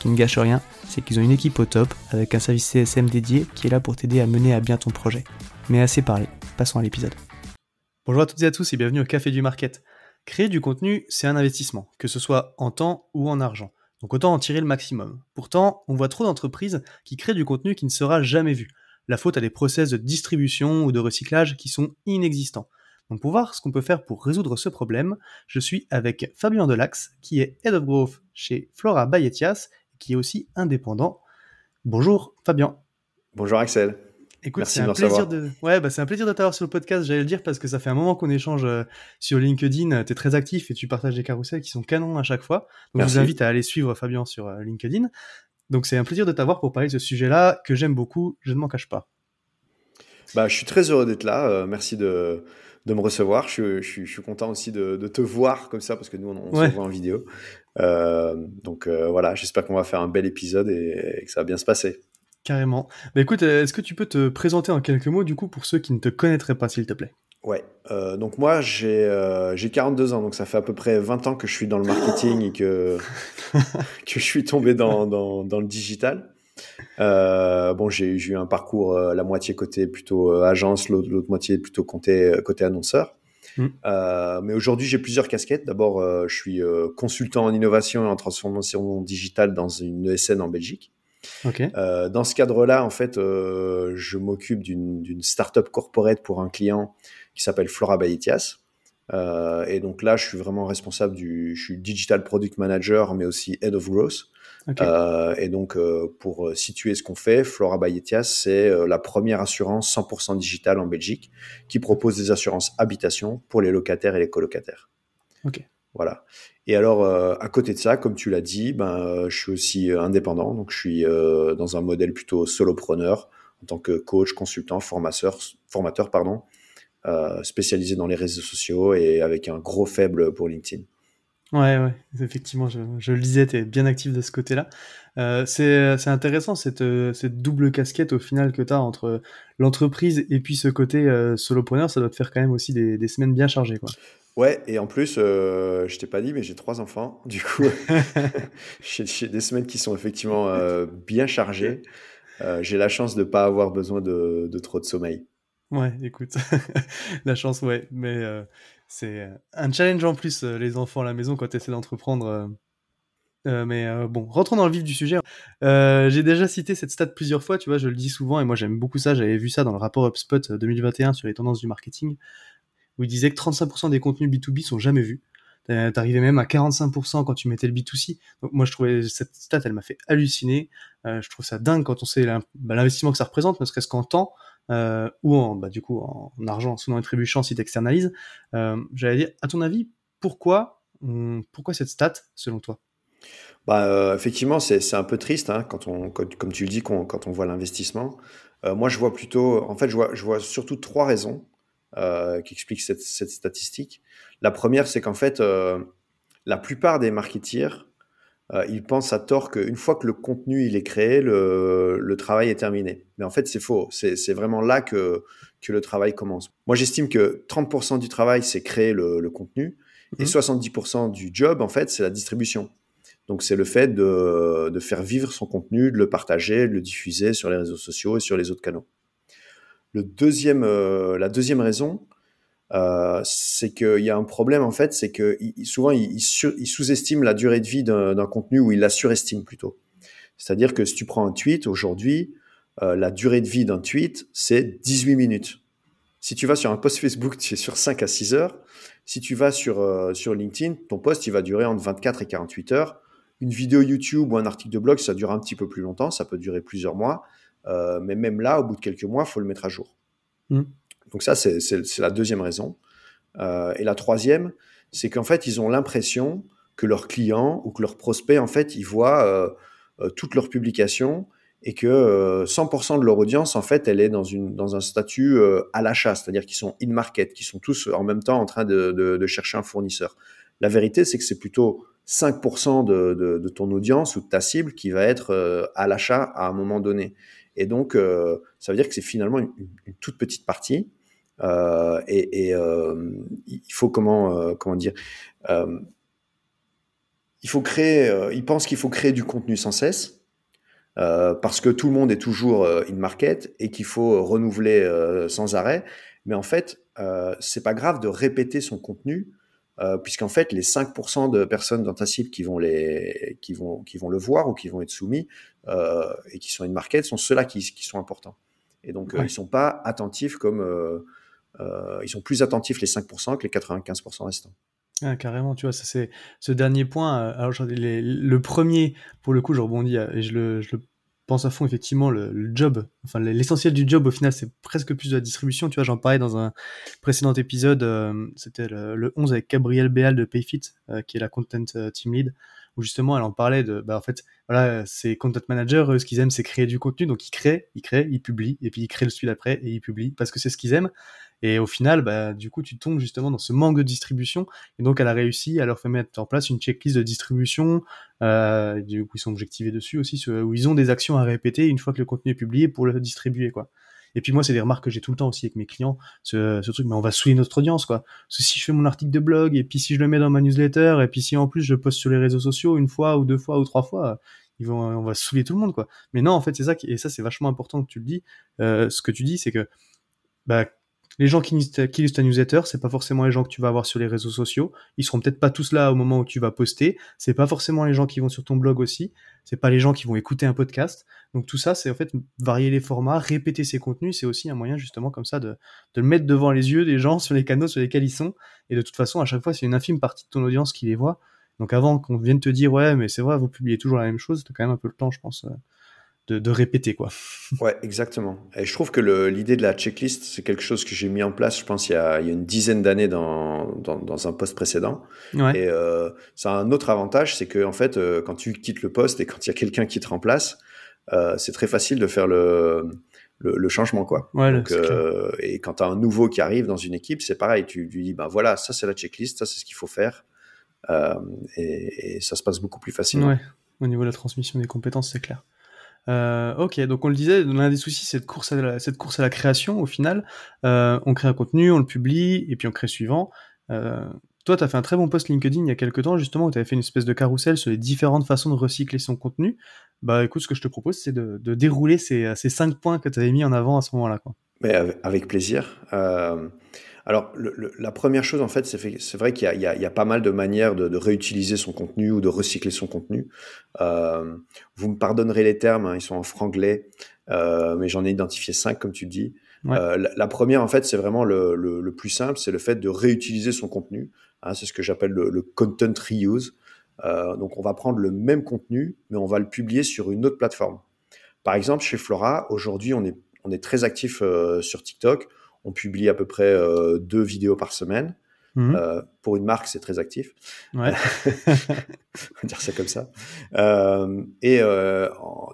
Qui ne gâche rien, c'est qu'ils ont une équipe au top avec un service CSM dédié qui est là pour t'aider à mener à bien ton projet. Mais assez parlé, passons à l'épisode. Bonjour à toutes et à tous et bienvenue au Café du Market. Créer du contenu, c'est un investissement, que ce soit en temps ou en argent. Donc autant en tirer le maximum. Pourtant, on voit trop d'entreprises qui créent du contenu qui ne sera jamais vu. La faute à des process de distribution ou de recyclage qui sont inexistants. Donc pour voir ce qu'on peut faire pour résoudre ce problème, je suis avec Fabien Delax, qui est Head of Growth chez Flora Bayetias, qui est aussi indépendant. Bonjour Fabien. Bonjour Axel. Écoute, c'est un plaisir de, ouais, bah, c'est un plaisir de t'avoir sur le podcast. J'allais le dire parce que ça fait un moment qu'on échange euh, sur LinkedIn. Tu es très actif et tu partages des carousels qui sont canons à chaque fois. Donc, je vous invite à aller suivre Fabien sur euh, LinkedIn. Donc, c'est un plaisir de t'avoir pour parler de ce sujet-là que j'aime beaucoup. Je ne m'en cache pas. Bah, je suis très heureux d'être là. Euh, merci de, de me recevoir. Je, je, je suis content aussi de, de, te voir comme ça parce que nous, on, se voit en vidéo. Donc, voilà, j'espère qu'on va faire un bel épisode et que ça va bien se passer. Carrément. Bah écoute, euh, est-ce que tu peux te présenter en quelques mots du coup pour ceux qui ne te connaîtraient pas, s'il te plaît? Ouais, euh, donc moi j'ai euh, 42 ans, donc ça fait à peu près 20 ans que je suis dans le marketing et que, que je suis tombé dans, dans, dans le digital. Euh, bon, j'ai eu un parcours euh, la moitié côté plutôt agence, l'autre moitié plutôt côté, côté annonceur. Mm. mais aujourd'hui, j'ai plusieurs casquettes. D'abord, je suis consultant en innovation et en transformation digitale dans une ESN en Belgique. Euh, dans ce cadre-là, en fait, euh, je m'occupe d'une startup corporate pour un client qui s'appelle Flora Baetias. Euh, et donc là, je suis vraiment responsable du, je suis digital product manager, mais aussi head of growth. Euh, et donc, euh, pour situer ce qu'on fait, Flora Baetias, c'est euh, la première assurance 100% digitale en Belgique qui propose des assurances habitation pour les locataires et les colocataires. Ok. Voilà. Et alors, euh, à côté de ça, comme tu l'as dit, ben, euh, je suis aussi euh, indépendant. Donc, je suis dans un modèle plutôt solopreneur en tant que coach, consultant, formateur, formateur pardon, spécialisé dans les réseaux sociaux et avec un gros faible pour LinkedIn. Ouais, ouais, effectivement, je, je le disais, tu es bien actif de ce côté-là. Euh, c'est intéressant cette, cette double casquette au final que tu as entre l'entreprise et puis ce côté solopreneur, ça doit te faire quand même aussi des, des semaines bien chargées. Quoi. Ouais, et en plus, euh, je t'ai pas dit, mais j'ai trois enfants. Du coup, j'ai des semaines qui sont effectivement euh, bien chargées. Euh, j'ai la chance de ne pas avoir besoin de, de, trop de sommeil. Ouais, écoute, la chance, ouais. Mais euh, c'est un challenge en plus, euh, les enfants à la maison, quand tu essaies d'entreprendre. Euh, mais bon, rentrons dans le vif du sujet. j'ai déjà cité cette stat plusieurs fois, tu vois, je le dis souvent, et moi j'aime beaucoup ça. J'avais vu ça dans le rapport HubSpot 2021 sur les tendances du marketing où il disait que 35% des contenus B2B sont jamais vus. T'arrivais même à 45% quand tu mettais le B2C. Donc moi je trouvais cette stat, elle m'a fait halluciner. Euh, je trouve ça dingue quand on sait bah, l'investissement que ça représente, ne serait-ce qu'en temps euh, ou en bah, du coup en argent, souvent et trébuchant si t'externalises. Euh, J'allais dire, à ton avis, pourquoi pourquoi cette stat selon toi? Bah, euh, effectivement, c'est un peu triste hein, quand on, comme tu le dis, quand on voit l'investissement. Euh, moi, je vois plutôt, en fait, je vois, je vois surtout trois raisons. Euh, qui explique cette, statistique. La première, c'est qu'en fait, la plupart des marketeers ils pensent à tort qu'une fois que le contenu il est créé, le, le travail est terminé. Mais en fait, c'est faux. C'est vraiment là que, que le travail commence. Moi, j'estime que 30% du travail, c'est créer le, le contenu, et 70% mmh. du job, en fait, c'est la distribution. Donc, c'est le fait de, de, faire vivre son contenu, de le partager, de le diffuser sur les réseaux sociaux et sur les autres canaux. Le deuxième, euh, la deuxième raison, euh, c'est qu'il y a un problème en fait, c'est que souvent ils, sous-estiment la durée de vie d'un contenu ou ils la surestiment plutôt. C'est-à-dire que si tu prends un tweet aujourd'hui, euh, la durée de vie d'un tweet c'est 18 minutes. Si tu vas sur un post Facebook, tu es sur 5 à 6 heures. Si tu vas sur, sur LinkedIn, ton post il va durer entre 24 et 48 heures. Une vidéo YouTube ou un article de blog, ça dure un petit peu plus longtemps, ça peut durer plusieurs mois. Euh, mais même là, au bout de quelques mois, il faut le mettre à jour. Mm. Donc ça, c'est la deuxième raison. Euh, et la troisième, c'est qu'en fait, ils ont l'impression que leurs clients ou que leurs prospects, en fait, ils voient euh, toutes leurs publications et que 100% de leur audience, en fait, elle est dans, un statut à l'achat, c'est-à-dire qu'ils sont in market, qui sont tous en même temps en train de, chercher un fournisseur. La vérité, c'est que c'est plutôt 5% de, ton audience ou de ta cible qui va être à l'achat à un moment donné. Et donc, euh, ça veut dire que c'est finalement une, toute petite partie. Euh, et, euh, il faut comment, comment dire Il faut créer. il pense qu'il faut créer du contenu sans cesse. parce que tout le monde est toujours in market et qu'il faut renouveler sans arrêt. Mais en fait, c'est pas grave de répéter son contenu euh, puisqu'en fait, les 5% de personnes dans ta cible qui vont, les, qui, vont, qui vont le voir ou qui vont être soumis euh, et qui sont une market sont ceux-là qui, qui, sont importants. Et donc, euh, ils ne sont pas attentifs comme. Ils sont plus attentifs les 5% que les 95% restants. Ah, carrément, tu vois, ça c'est ce dernier point. Alors, le premier, pour le coup, je rebondis et je le, pense à fond effectivement le, job, enfin l'essentiel du job au final c'est presque plus de la distribution. Tu vois, j'en parlais dans un précédent épisode, euh, c'était le, 11 avec Gabriel Béal de Payfit, euh, qui est la content euh, team lead, où justement elle en parlait de, bah en fait, voilà, c'est content manager, eux, ce qu'ils aiment c'est créer du contenu, donc ils créent, ils créent, ils publient, et puis ils créent le suite après et ils publient parce que c'est ce qu'ils aiment. Et au final, bah, du coup, tu tombes justement dans ce manque de distribution. Et donc, elle a réussi à leur faire mettre en place une checklist de distribution. Euh, du coup, ils sont objectivés dessus aussi, où ils ont des actions à répéter une fois que le contenu est publié pour le distribuer, quoi. Et puis moi, c'est des remarques que j'ai tout le temps aussi avec mes clients, ce, ce, truc, mais on va saouler notre audience, quoi. Si je fais mon article de blog, et puis si je le mets dans ma newsletter, et puis si en plus je poste sur les réseaux sociaux une fois ou deux fois ou trois fois, ils vont, on va saouler tout le monde, quoi. Mais non, en fait, c'est ça, qui, et ça, c'est vachement important que tu le dis. Euh, ce que tu dis, c'est que, bah, les gens qui, lisent ta newsletter, c'est pas forcément les gens que tu vas avoir sur les réseaux sociaux. Ils seront peut-être pas tous là au moment où tu vas poster. C'est pas forcément les gens qui vont sur ton blog aussi. C'est pas les gens qui vont écouter un podcast. Donc tout ça, c'est en fait varier les formats, répéter ses contenus. C'est aussi un moyen justement comme ça de, de le mettre devant les yeux des gens sur les canaux sur lesquels ils sont. Et de toute façon, à chaque fois, c'est une infime partie de ton audience qui les voit. Donc avant qu'on vienne te dire ouais, mais c'est vrai, vous publiez toujours la même chose, t'as quand même un peu le temps, je pense. De, répéter quoi. Ouais, exactement. Et je trouve que l'idée de la checklist, c'est quelque chose que j'ai mis en place, je pense, il y a, une dizaine d'années dans, dans, un poste précédent. Et euh, ça a un autre avantage, c'est que en fait, euh, quand tu quittes le poste et quand il y a quelqu'un qui te remplace, euh, c'est très facile de faire le, le, changement quoi. Donc, et quand tu as un nouveau qui arrive dans une équipe, c'est pareil, tu lui dis, ben voilà, ça c'est la checklist, ça c'est ce qu'il faut faire. Et, et, ça se passe beaucoup plus facilement. Ouais. Au niveau de la transmission des compétences, c'est clair. Euh, ok, donc on le disait, l'un des soucis, c'est cette course à la, création. Au final, euh, on crée un contenu, on le publie, et puis on crée suivant. Euh, toi, tu as fait un très bon post LinkedIn il y a quelques temps, justement, où tu avais fait une espèce de carrousel sur les différentes façons de recycler son contenu. Bah écoute, ce que je te propose, c'est de, de, dérouler ces, ces cinq points que tu avais mis en avant à ce moment-là. Mais avec plaisir. Alors, la première chose, en fait, c'est vrai qu'il y, a pas mal de manières de, réutiliser son contenu ou de recycler son contenu. Euh, vous me pardonnerez les termes, hein, ils sont en franglais, euh, mais j'en ai identifié cinq, comme tu dis. Euh, la, première, en fait, c'est vraiment le, plus simple, c'est le fait de réutiliser son contenu. Hein, c'est ce que j'appelle le, content reuse. donc, on va prendre le même contenu, mais on va le publier sur une autre plateforme. Par exemple, chez Flora, aujourd'hui, on est, on est très actif sur TikTok on publie à peu près euh, deux vidéos par semaine. Mhm. Euh, pour une marque, c'est très actif. Ouais. on va dire ça comme ça. Euh, et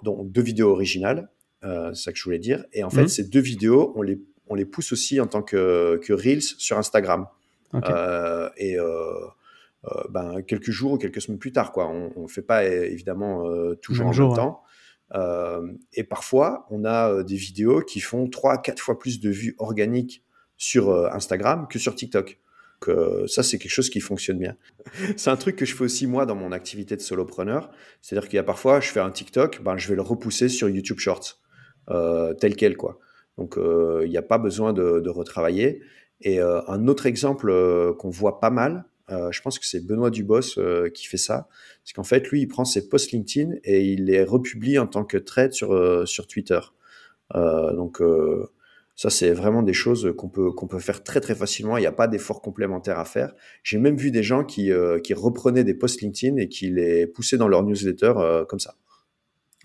donc deux vidéos originales, c'est ça que je voulais dire. Et en fait, mhm. ces deux vidéos, on les, on les pousse aussi en tant que, que Reels sur Instagram. et ben, quelques jours ou quelques semaines plus tard. Quoi. On ne fait pas évidemment toujours en même temps. Et parfois, on a des vidéos qui font 3 à 4 fois plus de vues organiques sur Instagram que sur TikTok. Donc, ça, c'est quelque chose qui fonctionne bien. c'est un truc que je fais aussi moi dans mon activité de solopreneur. C'est-à-dire qu'il y a parfois, je fais un TikTok, ben, je vais le repousser sur YouTube Shorts, tel quel. quoi. Donc, il n'y a pas besoin de retravailler. Et un autre exemple qu'on voit pas mal, euh, je pense que c'est Benoît Dubos euh, qui fait ça. C'est qu'en fait, lui, il prend ses posts LinkedIn et il les republie en tant que thread sur, euh, sur Twitter. donc, ça, c'est vraiment des choses qu'on peut, qu'on peut faire très, très facilement. Il n'y a pas d'effort complémentaire à faire. J'ai même vu des gens qui, qui reprenaient des posts LinkedIn et qui les poussaient dans leur newsletter comme ça.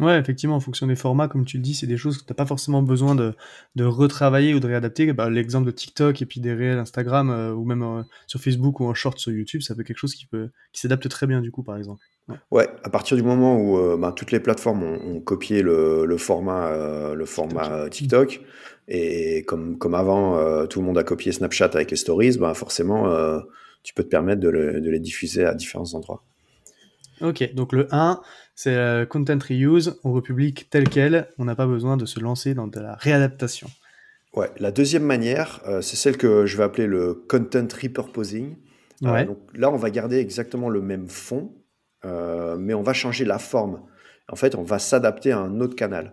Ouais, effectivement, en fonction des formats, comme tu le dis, c'est des choses que tu n'as pas forcément besoin de, de, retravailler ou de réadapter. Bah, L'exemple de TikTok et puis des réels Instagram euh, ou même euh, sur Facebook ou en short sur YouTube, ça peut être quelque chose qui, peut, qui s'adapte très bien du coup, par exemple. Ouais. à partir du moment où euh, bah, toutes les plateformes ont, copié le, le format, le format TikTok, et comme, comme avant, tout le monde a copié Snapchat avec les stories, bah, forcément, tu peux te permettre de, de les diffuser à différents endroits. Ok, donc le 1, c'est euh, content reuse, on republie tel quel, on n'a pas besoin de se lancer dans de la réadaptation. Ouais, la deuxième manière, euh, c'est celle que je vais appeler le content repurposing. Euh, donc là, on va garder exactement le même fond, mais on va changer la forme. En fait, on va s'adapter à un autre canal.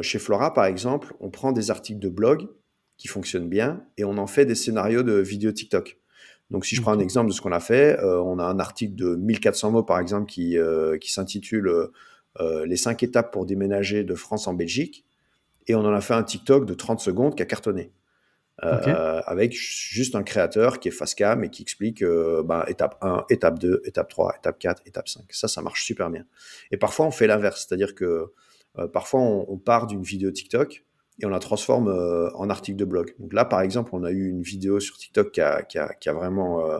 chez Flora, par exemple, on prend des articles de blog qui fonctionnent bien et on en fait des scénarios de vidéo TikTok. Donc, si je prends un exemple de ce qu'on a fait, euh, on a un article de 1400 mots, par exemple, qui, euh, qui s'intitule euh, Les 5 étapes pour déménager de France en Belgique. Et on en a fait un TikTok de 30 secondes qui a cartonné. Avec juste un créateur qui est face cam et qui explique ben, étape 1, étape 2, étape 3, étape 4, étape 5. Ça, ça marche super bien. Et parfois, on fait l'inverse. C'est-à-dire que parfois, on, on part d'une vidéo TikTok et on la transforme euh, en article de blog. Donc là, par exemple, on a eu une vidéo sur TikTok qui a, qui a, qui a vraiment euh,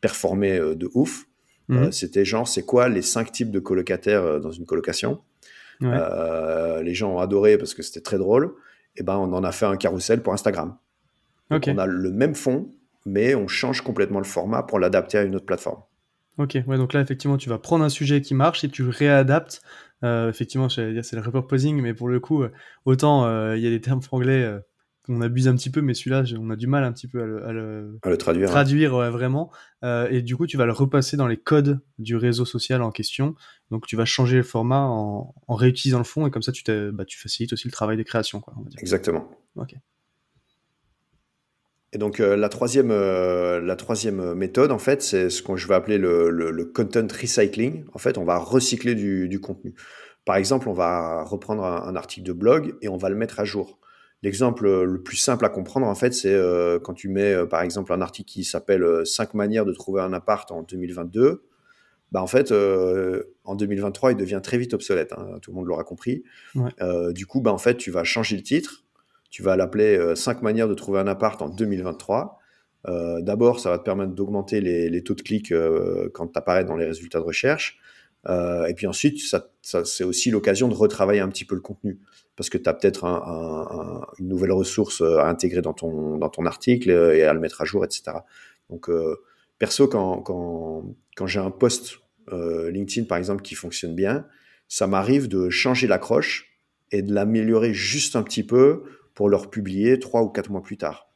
performé euh, de ouf. Mhm. C'était genre, c'est quoi les cinq types de colocataires dans une colocation? Les gens ont adoré parce que c'était très drôle. Et ben, on en a fait un carrousel pour Instagram. Donc on a le même fond, mais on change complètement le format pour l'adapter à une autre plateforme. Ok, ouais, donc là, effectivement, tu vas prendre un sujet qui marche et tu réadaptes euh, effectivement, c'est le repurposing, mais pour le coup, euh, autant euh, il y a des termes franglais qu'on abuse un petit peu, mais celui-là, on a du mal un petit peu à le, traduire. Traduire, vraiment. et du coup, tu vas le repasser dans les codes du réseau social en question. Donc, tu vas changer le format en, réutilisant le fond, et comme ça, tu, bah, tu facilites aussi le travail des créations. Quoi, Exactement. Ok. Et donc la, troisième, la troisième méthode, en fait, c'est ce que je vais appeler le, content recycling. En fait, on va recycler du, contenu. Par exemple, on va reprendre un, article de blog et on va le mettre à jour. L'exemple le plus simple à comprendre, en fait, c'est quand tu mets, par exemple, un article qui s'appelle 5 manières de trouver un appart en 2022. Bah, en fait, en 2023, il devient très vite obsolète. Hein, tout le monde l'aura compris. du coup, bah, en fait, tu vas changer le titre tu vas l'appeler 5 euh, manières de trouver un appart en 2023. Euh, d'abord, ça va te permettre d'augmenter les, taux de clics euh, quand tu apparais dans les résultats de recherche. et puis ensuite, ça, c'est aussi l'occasion de retravailler un petit peu le contenu parce que tu as peut-être une nouvelle ressource à intégrer dans ton, dans ton article et à le mettre à jour, etc. Donc, perso, quand, quand, quand j'ai un post LinkedIn, par exemple, qui fonctionne bien, ça m'arrive de changer l'accroche et de l'améliorer juste un petit peu pour leur publier trois ou quatre mois plus tard.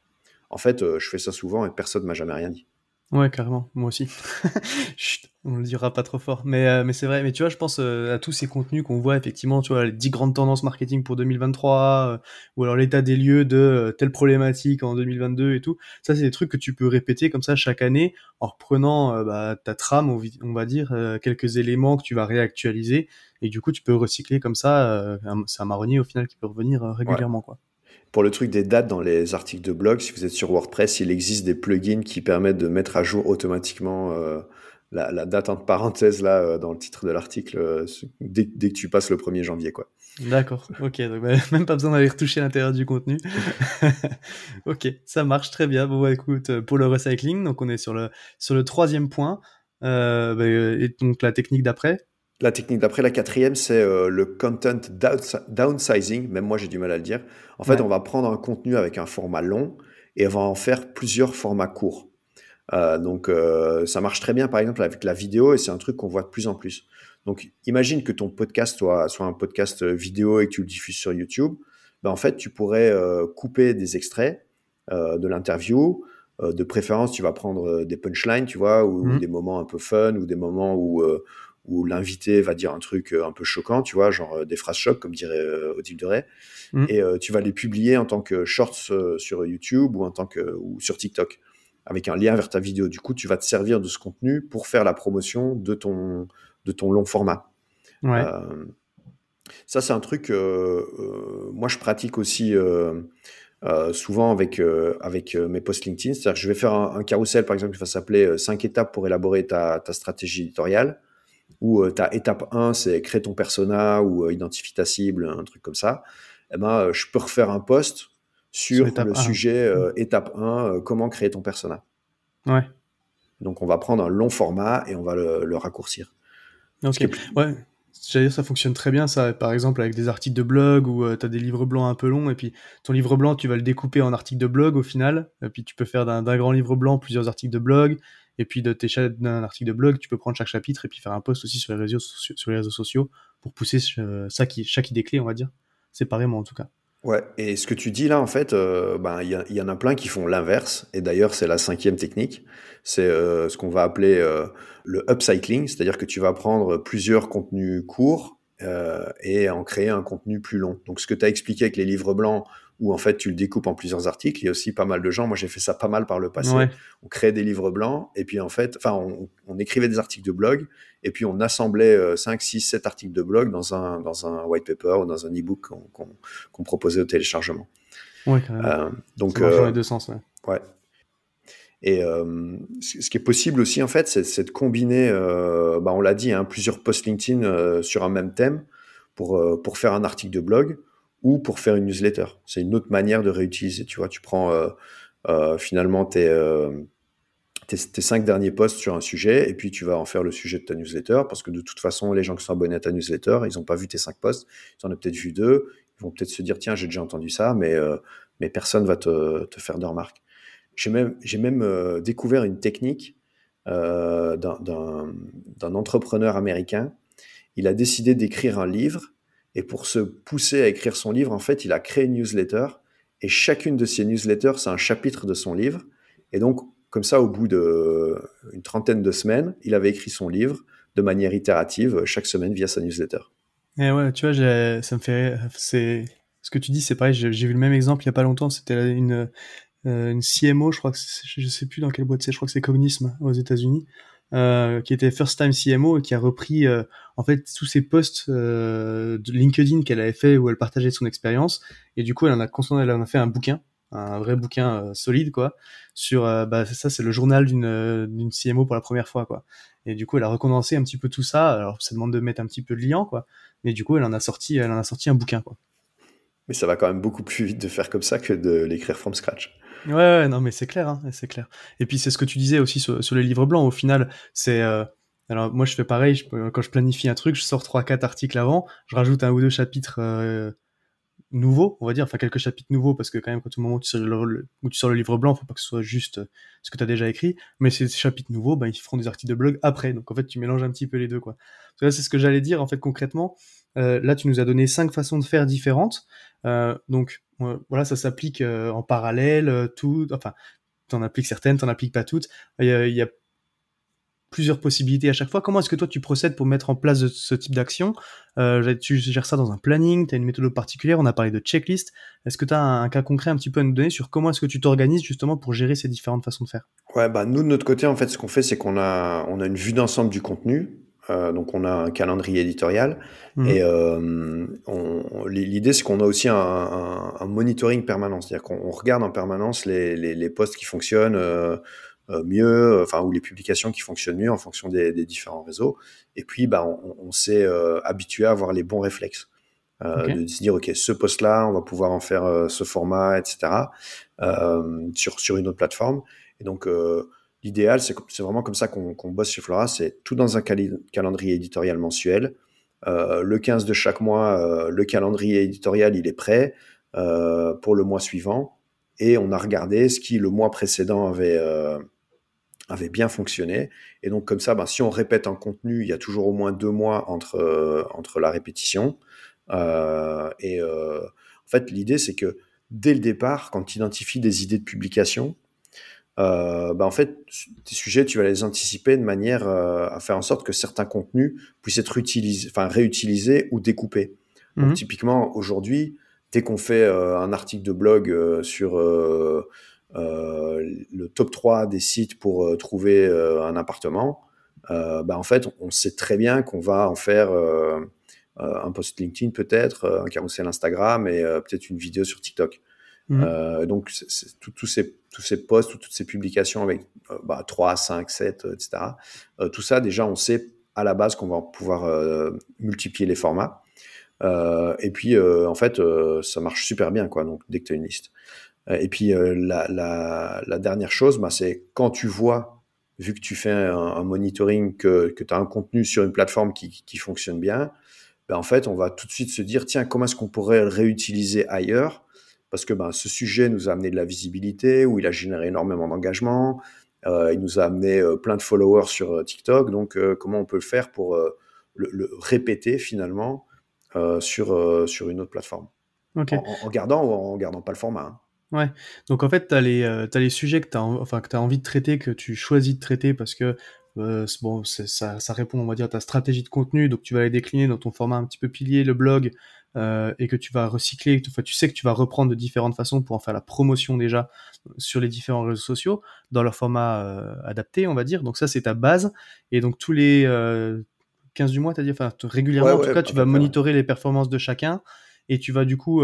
En fait, euh, je fais ça souvent et personne ne m'a jamais rien dit. Ouais, carrément, moi aussi. Chut, on le dira pas trop fort. Mais, euh, mais c'est vrai, mais tu vois, je pense euh, à tous ces contenus qu'on voit effectivement, tu vois, les 10 grandes tendances marketing pour 2023, ou alors l'état des lieux de telle problématique en 2022 et tout. Ça, c'est des trucs que tu peux répéter comme ça chaque année en reprenant bah, ta trame, on, va dire, quelques éléments que tu vas réactualiser. Et du coup, tu peux recycler comme ça. c'est un marronnier au final qui peut revenir régulièrement, quoi. Pour le truc des dates dans les articles de blog, si vous êtes sur WordPress, il existe des plugins qui permettent de mettre à jour automatiquement euh, la, date entre parenthèses là euh, dans le titre de l'article euh, dès, que tu passes le 1er janvier quoi. D'accord, ok, donc bah, même pas besoin d'aller retoucher l'intérieur du contenu. ok, ça marche très bien. Bon bah, écoute, pour le recycling, donc on est sur le sur le troisième point, bah, et donc la technique d'après. La technique d'après, la quatrième, c'est euh, le content downsizing. Même moi, j'ai du mal à le dire. En fait, on va prendre un contenu avec un format long et on va en faire plusieurs formats courts. donc ça marche très bien par exemple avec la vidéo et c'est un truc qu'on voit de plus en plus. Donc imagine que ton podcast soit, soit un podcast vidéo et que tu le diffuses sur YouTube. Ben, en fait, tu pourrais couper des extraits de l'interview. de préférence, tu vas prendre des punchlines, tu vois, ou, mmh. des moments un peu fun, ou des moments où, où l'invité va dire un truc un peu choquant, tu vois, genre des phrases chocs, comme dirait Odile de Ray. Mmh. Et tu vas les publier en tant que shorts sur YouTube ou, en tant que, ou sur TikTok avec un lien vers ta vidéo. Du coup, tu vas te servir de ce contenu pour faire la promotion de ton, de ton long format. Ouais. Euh, ça, c'est un truc, euh, euh, moi, je pratique aussi souvent avec, avec mes posts LinkedIn. C'est-à-dire que je vais faire un, carrousel, par exemple, qui va s'appeler 5 étapes pour élaborer ta, ta stratégie éditoriale. Ou ta étape 1, c'est créer ton persona ou identifier ta cible, un truc comme ça. Eh ben, je peux refaire un post sur, le sujet mmh. étape 1, comment créer ton persona. Ouais. Donc, on va prendre un long format et on va le raccourcir. Ok, ouais. J'allais dire, ça fonctionne très bien, ça, par exemple, avec des articles de blog où euh, tu as des livres blancs un peu longs, et puis ton livre blanc, tu vas le découper en articles de blog au final, et puis tu peux faire d'un grand livre blanc plusieurs articles de blog, et puis de tes d'un article de blog, tu peux prendre chaque chapitre et puis faire un post aussi sur les réseaux, sur les réseaux sociaux pour pousser euh, ça qui, chaque idée clé, on va dire, séparément en tout cas. Ouais, et ce que tu dis là, en fait, euh, ben, il y, y, en a plein qui font l'inverse, et d'ailleurs, c'est la cinquième technique. C'est euh, ce qu'on va appeler le upcycling, c'est-à-dire que tu vas prendre plusieurs contenus courts et en créer un contenu plus long. Donc, ce que tu as expliqué avec les livres blancs, où en fait tu le découpes en plusieurs articles. Il y a aussi pas mal de gens, moi j'ai fait ça pas mal par le passé. On créait des livres blancs et puis en fait, enfin, on, on, écrivait des articles de blog et puis on assemblait 5, 6, 7 articles de blog dans un, dans un white paper ou dans un e-book qu'on proposait au téléchargement. Ouais, quand même. Euh, donc, ça dans les deux sens, ouais. ouais. Et euh, ce qui est possible aussi, en fait, c'est de combiner, euh, bah, on l'a dit, hein, plusieurs posts LinkedIn euh, sur un même thème pour, euh, pour faire un article de blog ou pour faire une newsletter. C'est une autre manière de réutiliser. Tu vois, tu prends euh, finalement tes, tes, tes, cinq derniers posts sur un sujet et puis tu vas en faire le sujet de ta newsletter parce que de toute façon, les gens qui sont abonnés à ta newsletter, ils n'ont pas vu tes cinq posts, ils en ont peut-être vu deux, ils vont peut-être se dire tiens, j'ai déjà entendu ça, mais, mais personne va te, te faire de remarques. J'ai même, même euh, découvert une technique euh, d'un entrepreneur américain. Il a décidé d'écrire un livre et pour se pousser à écrire son livre, en fait, il a créé une newsletter et chacune de ces newsletters, c'est un chapitre de son livre. Et donc, comme ça, au bout d'une trentaine de semaines, il avait écrit son livre de manière itérative chaque semaine via sa newsletter. Et ouais, tu vois, ça me fait, c'est, ce que tu dis, c'est pareil. J'ai vu le même exemple il y a pas longtemps. C'était une, euh, CMO, je crois que je sais plus dans quelle boîte c'est, je crois que c'est Cognism aux États-Unis, euh, qui était first time CMO et qui a repris euh, en fait tous ses posts euh, de LinkedIn qu'elle avait fait où elle partageait son expérience et du coup elle en a elle en a fait un bouquin, un vrai bouquin solide quoi sur bah ça c'est le journal d'une d'une CMO pour la première fois quoi. Et du coup elle a recondensé un petit peu tout ça. Alors ça demande de mettre un petit peu de liant quoi, mais du coup elle en a sorti elle en a sorti un bouquin quoi. Mais ça va quand même beaucoup plus vite de faire comme ça que de l'écrire from scratch. Ouais, ouais, non, mais c'est clair, hein, c'est clair. Et puis c'est ce que tu disais aussi sur, sur les livres blancs. Au final, c'est euh, alors moi je fais pareil. Je, quand je planifie un truc, je sors trois, quatre articles avant, je rajoute un ou deux chapitres euh, nouveaux, on va dire, enfin quelques chapitres nouveaux parce que quand même quand au moment où tu sors le, où tu sors le livre blanc, faut pas que ce soit juste euh, ce que tu as déjà écrit. Mais ces, chapitres nouveaux, ben ils feront des articles de blog après. Donc en fait, tu mélanges un petit peu les deux, quoi. c'est ce que j'allais dire en fait concrètement. Euh, là, tu nous as donné cinq façons de faire différentes. Euh, donc voilà, ça s'applique euh, en parallèle, euh, tout, enfin, t'en appliques certaines, t'en appliques pas toutes. Il y, a, plusieurs possibilités à chaque fois. Comment est-ce que toi tu procèdes pour mettre en place ce type d'action? Euh, Tu gères ça dans un planning Tu as une méthode particulière On a parlé de checklist. Est-ce que tu as un, cas concret un petit peu à nous donner sur comment est-ce que tu t'organises justement pour gérer ces différentes façons de faire? Ouais, bah nous de notre côté, en fait, ce qu'on fait, c'est qu'on a, on a une vue d'ensemble du contenu. Euh, donc on a un calendrier éditorial mmh. et euh, l'idée c'est qu'on a aussi un, un, un monitoring permanent, c'est-à-dire qu'on regarde en permanence les, les, les posts qui fonctionnent euh, mieux, enfin ou les publications qui fonctionnent mieux en fonction des, des différents réseaux. Et puis bah on, on s'est habitué à avoir les bons réflexes. Okay. de se dire ok ce post là on va pouvoir en faire ce format etc sur sur une autre plateforme et donc L'idéal, c'est vraiment comme ça qu'on bosse chez Flora, c'est tout dans un calendrier éditorial mensuel. Euh, le 15 de chaque mois, euh, le calendrier éditorial, il est prêt euh, pour le mois suivant. Et on a regardé ce qui, le mois précédent, avait, bien fonctionné. Et donc comme ça, ben, si on répète un contenu, il y a toujours au moins deux mois entre la répétition. et en fait, l'idée, c'est que dès le départ, quand tu identifies des idées de publication, euh, bah en fait, tes sujets, tu vas les anticiper de manière euh, à faire en sorte que certains contenus puissent être utilisés, enfin réutilisés ou découpés. Donc, mhm. typiquement, aujourd'hui, dès qu'on fait euh, un article de blog euh, sur le top 3 des sites pour trouver un appartement, bah en fait, on sait très bien qu'on va en faire un post LinkedIn peut-être, un carousel Instagram et peut-être une vidéo sur TikTok. Mmh. Euh, donc, tous ces, tous ces posts, toutes ces publications avec euh, bah, 3, 5, 7, etc. Euh, tout ça, déjà, on sait à la base qu'on va pouvoir euh, multiplier les formats. et puis, en fait, ça marche super bien, quoi, donc, dès que tu as une liste. et puis, la, la, la, dernière chose, bah, c'est quand tu vois, vu que tu fais un, monitoring, que, que tu as un contenu sur une plateforme qui, qui fonctionne bien, bah, en fait, on va tout de suite se dire, tiens, comment est-ce qu'on pourrait le réutiliser ailleurs parce que ben, ce sujet nous a amené de la visibilité, où il a généré énormément d'engagement, euh, il nous a amené euh, plein de followers sur euh, TikTok, donc comment on peut le faire pour le, répéter finalement sur, sur une autre plateforme? En, gardant ou en gardant pas le format. Hein. Ouais, donc en fait, tu as, as, les sujets que tu as, enfin, as envie de traiter, que tu choisis de traiter parce que bon, ça, ça, répond, on va dire, à ta stratégie de contenu, donc tu vas les décliner dans ton format un petit peu pilier, le blog, euh, et que tu vas recycler, enfin, tu sais que tu vas reprendre de différentes façons pour en faire la promotion déjà sur les différents réseaux sociaux dans leur format euh, adapté, on va dire. Donc ça, c'est ta base. Et donc tous les 15 euh, du mois, tu as dit, enfin régulièrement, en tout cas, tu vas monitorer les performances de chacun et tu vas du coup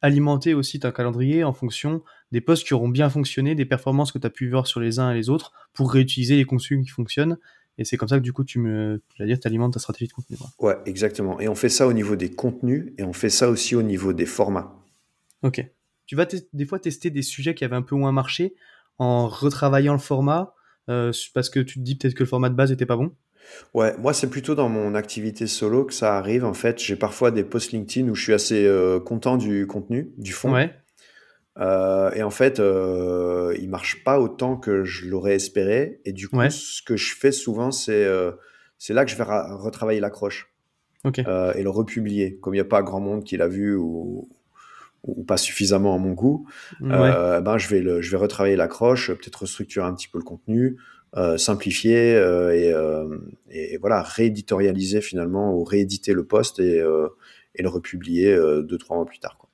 alimenter aussi ta calendrier en fonction des posts qui auront bien fonctionné, des performances que tu as pu voir sur les uns et les autres pour réutiliser les contenus qui fonctionnent et c'est comme ça que du coup, tu me, dire, tu alimentes ta stratégie de contenu. Ouais, exactement. Et on fait ça au niveau des contenus et on fait ça aussi au niveau des formats. Ok. Tu vas des fois tester des sujets qui avaient un peu moins marché en retravaillant le format euh, parce que tu te dis peut-être que le format de base était pas bon? Ouais, moi c'est plutôt dans mon activité solo que ça arrive. En fait, j'ai parfois des posts LinkedIn où je suis assez euh, content du contenu, du fond. Ouais. Euh, et en fait, euh, il marche pas autant que je l'aurais espéré. Et du coup, ce que je fais souvent, c'est euh, c'est là que je vais retravailler l'accroche euh, et le republier. Comme il n'y a pas grand monde qui l'a vu ou, ou pas suffisamment à mon goût, ben je vais le, je vais retravailler l'accroche, peut-être restructurer un petit peu le contenu, simplifier et, et, voilà rééditorialiser finalement ou rééditer le poste et, et le republier deux trois mois plus tard. Quoi.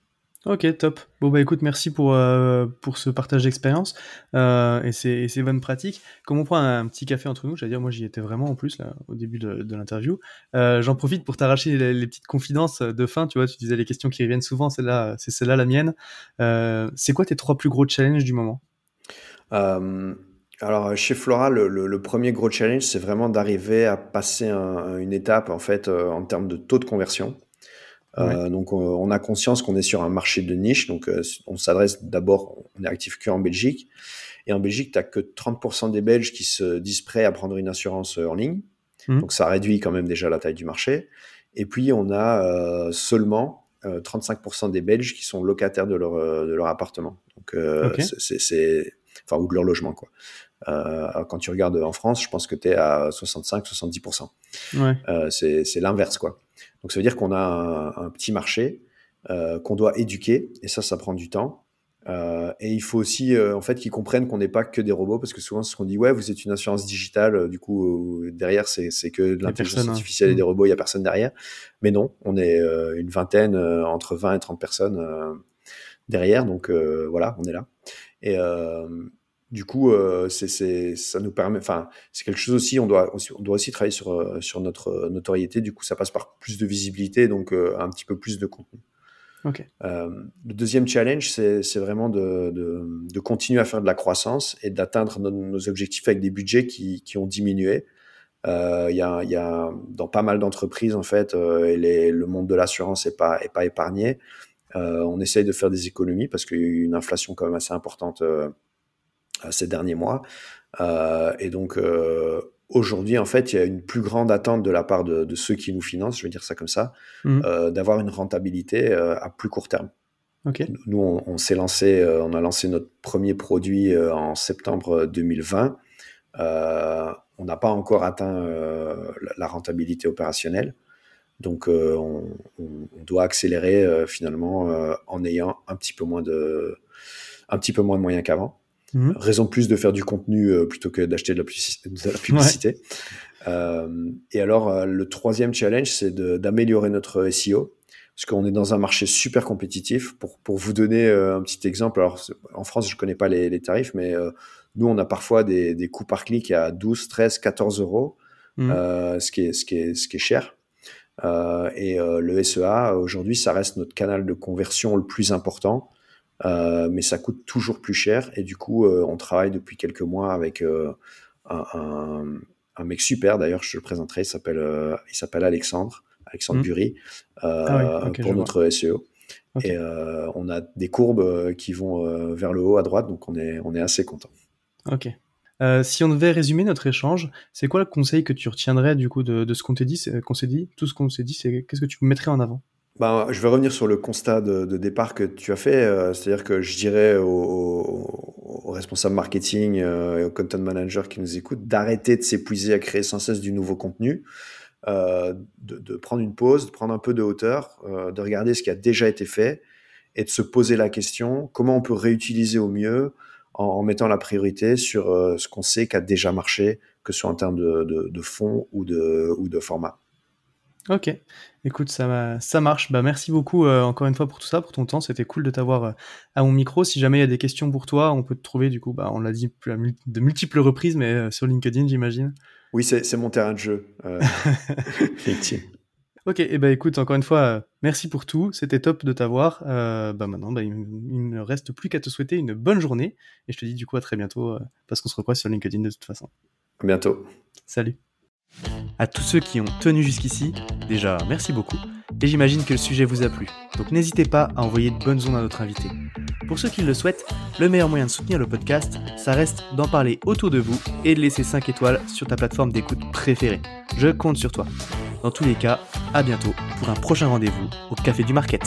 Ok, top. Bon bah écoute, merci pour euh, pour ce partage d'expérience euh, et, ces, bonnes pratiques. Comme on prend un, petit café entre nous, j'allais dire, moi j'y étais vraiment en plus au début de, l'interview. Euh, J'en profite pour t'arracher les, petites confidences de fin. Tu vois, tu disais les questions qui reviennent souvent, c'est celle-là la mienne. C'est quoi tes trois plus gros challenges du moment? Alors chez Flora, le, premier gros challenge, c'est vraiment d'arriver à passer un, une étape en fait en termes de taux de conversion. Euh, donc on a conscience qu'on est sur un marché de niche, donc euh, on s'adresse d'abord, on est actif que en Belgique. Et en Belgique, tu n'as que 30% des Belges qui se disent prêts à prendre une assurance euh, en ligne. Mmh. Donc ça réduit quand même déjà la taille du marché. Et puis on a seulement 35% des Belges qui sont locataires de leur, de leur appartement. Donc c'est enfin ou de leur logement quoi. Euh, quand tu regardes en France, je pense que tu es à 65-70%. Ouais. Euh, c'est l'inverse quoi. Donc ça veut dire qu'on a un, petit marché euh, qu'on doit éduquer et ça, ça prend du temps. Euh, et il faut aussi en fait qu'ils comprennent qu'on n'est pas que des robots parce que souvent ce qu'on dit ouais vous êtes une assurance digitale du coup derrière c'est que de l'intelligence hein. artificielle et des mm. robots il y a personne derrière mais non on est une vingtaine entre 20 et 30 personnes derrière donc voilà on est là et du coup, euh, c'est, ça nous permet, enfin, c'est quelque chose aussi, on doit aussi, on doit aussi travailler sur, euh, sur notre notoriété. Du coup, ça passe par plus de visibilité, donc euh, un petit peu plus de contenu. Okay. Euh, le deuxième challenge, c'est, c'est vraiment de, de, de, continuer à faire de la croissance et d'atteindre nos, nos objectifs avec des budgets qui, qui ont diminué. Il y, a, y a dans pas mal d'entreprises en fait, et les, le monde de l'assurance est pas est pas épargné. on essaye de faire des économies parce qu'il y a eu une inflation quand même assez importante euh, ces derniers mois. Euh, et donc euh, aujourd'hui, en fait, il y a une plus grande attente de la part de, de ceux qui nous financent, je vais dire ça comme ça, mmh. euh, d'avoir une rentabilité euh, à plus court terme. Okay. Nous, on, on s'est lancé, on a lancé notre premier produit en septembre 2020. on n'a pas encore atteint la rentabilité opérationnelle. Donc, on, doit accélérer finalement en ayant un petit peu moins de, un petit peu moins de moyens qu'avant. Mhm. Raison de plus de faire du contenu plutôt que d'acheter de, la publicité. et alors, le troisième challenge, c'est d'améliorer notre SEO parce qu'on est dans un marché super compétitif. Pour, pour vous donner euh, un petit exemple, alors en France, je ne connais pas les, les tarifs, mais euh, nous, on a parfois des, des, coûts par clic à 12, 13, 14 euros, mmh. euh, ce, qui est, ce, qui est, ce qui est cher. Euh, et euh, le SEA, aujourd'hui, ça reste notre canal de conversion le plus important, mais ça coûte toujours plus cher. Et du coup, on travaille depuis quelques mois avec un, un, un, mec super, d'ailleurs, je te le présenterai, il s'appelle Alexandre. Alexandre mmh. Euh, ah pour notre SEO. Et euh, on a des courbes euh, qui vont vers le haut à droite, donc on est, on est assez content. Ok. si on devait résumer notre échange, c'est quoi le conseil que tu retiendrais du coup de, ce qu'on t'a dit, qu'on s'est dit, tout ce qu'on s'est dit, c'est qu'est-ce que tu mettrais en avant? Ben, je vais revenir sur le constat de, départ que tu as fait, c'est-à-dire que je dirais aux, responsables marketing et aux content managers qui nous écoutent d'arrêter de s'épuiser à créer sans cesse du nouveau contenu. Euh, de, prendre une pause, de prendre un peu de hauteur, euh, de regarder ce qui a déjà été fait et de se poser la question comment on peut réutiliser au mieux en, mettant la priorité sur euh, ce qu'on sait qui a déjà marché, que ce soit en termes de, de, fond ou de, ou de format. Ok, écoute, ça, ça marche. Bah, merci beaucoup encore une fois pour tout ça, pour ton temps. C'était cool de t'avoir à mon micro. Si jamais il y a des questions pour toi, on peut te trouver, du coup, bah, on l'a dit de multiples reprises, mais sur LinkedIn, j'imagine. Oui, c'est mon terrain de jeu. Euh, ok, et eh ben écoute, encore une fois, euh, merci pour tout. C'était top de t'avoir. Euh, bah maintenant, bah, il, ne reste plus qu'à te souhaiter une bonne journée. Et je te dis du coup à très bientôt, parce qu'on se recroise sur LinkedIn de toute façon. À bientôt. Salut. À tous ceux qui ont tenu jusqu'ici, déjà merci beaucoup. Et j'imagine que le sujet vous a plu. Donc n'hésitez pas à envoyer de bonnes ondes à notre invité. Pour ceux qui le souhaitent, le meilleur moyen de soutenir le podcast, ça reste d'en parler autour de vous et de laisser 5 étoiles sur ta plateforme d'écoute préférée. Je compte sur toi. Dans tous les cas, à bientôt pour un prochain rendez-vous au Café du Market.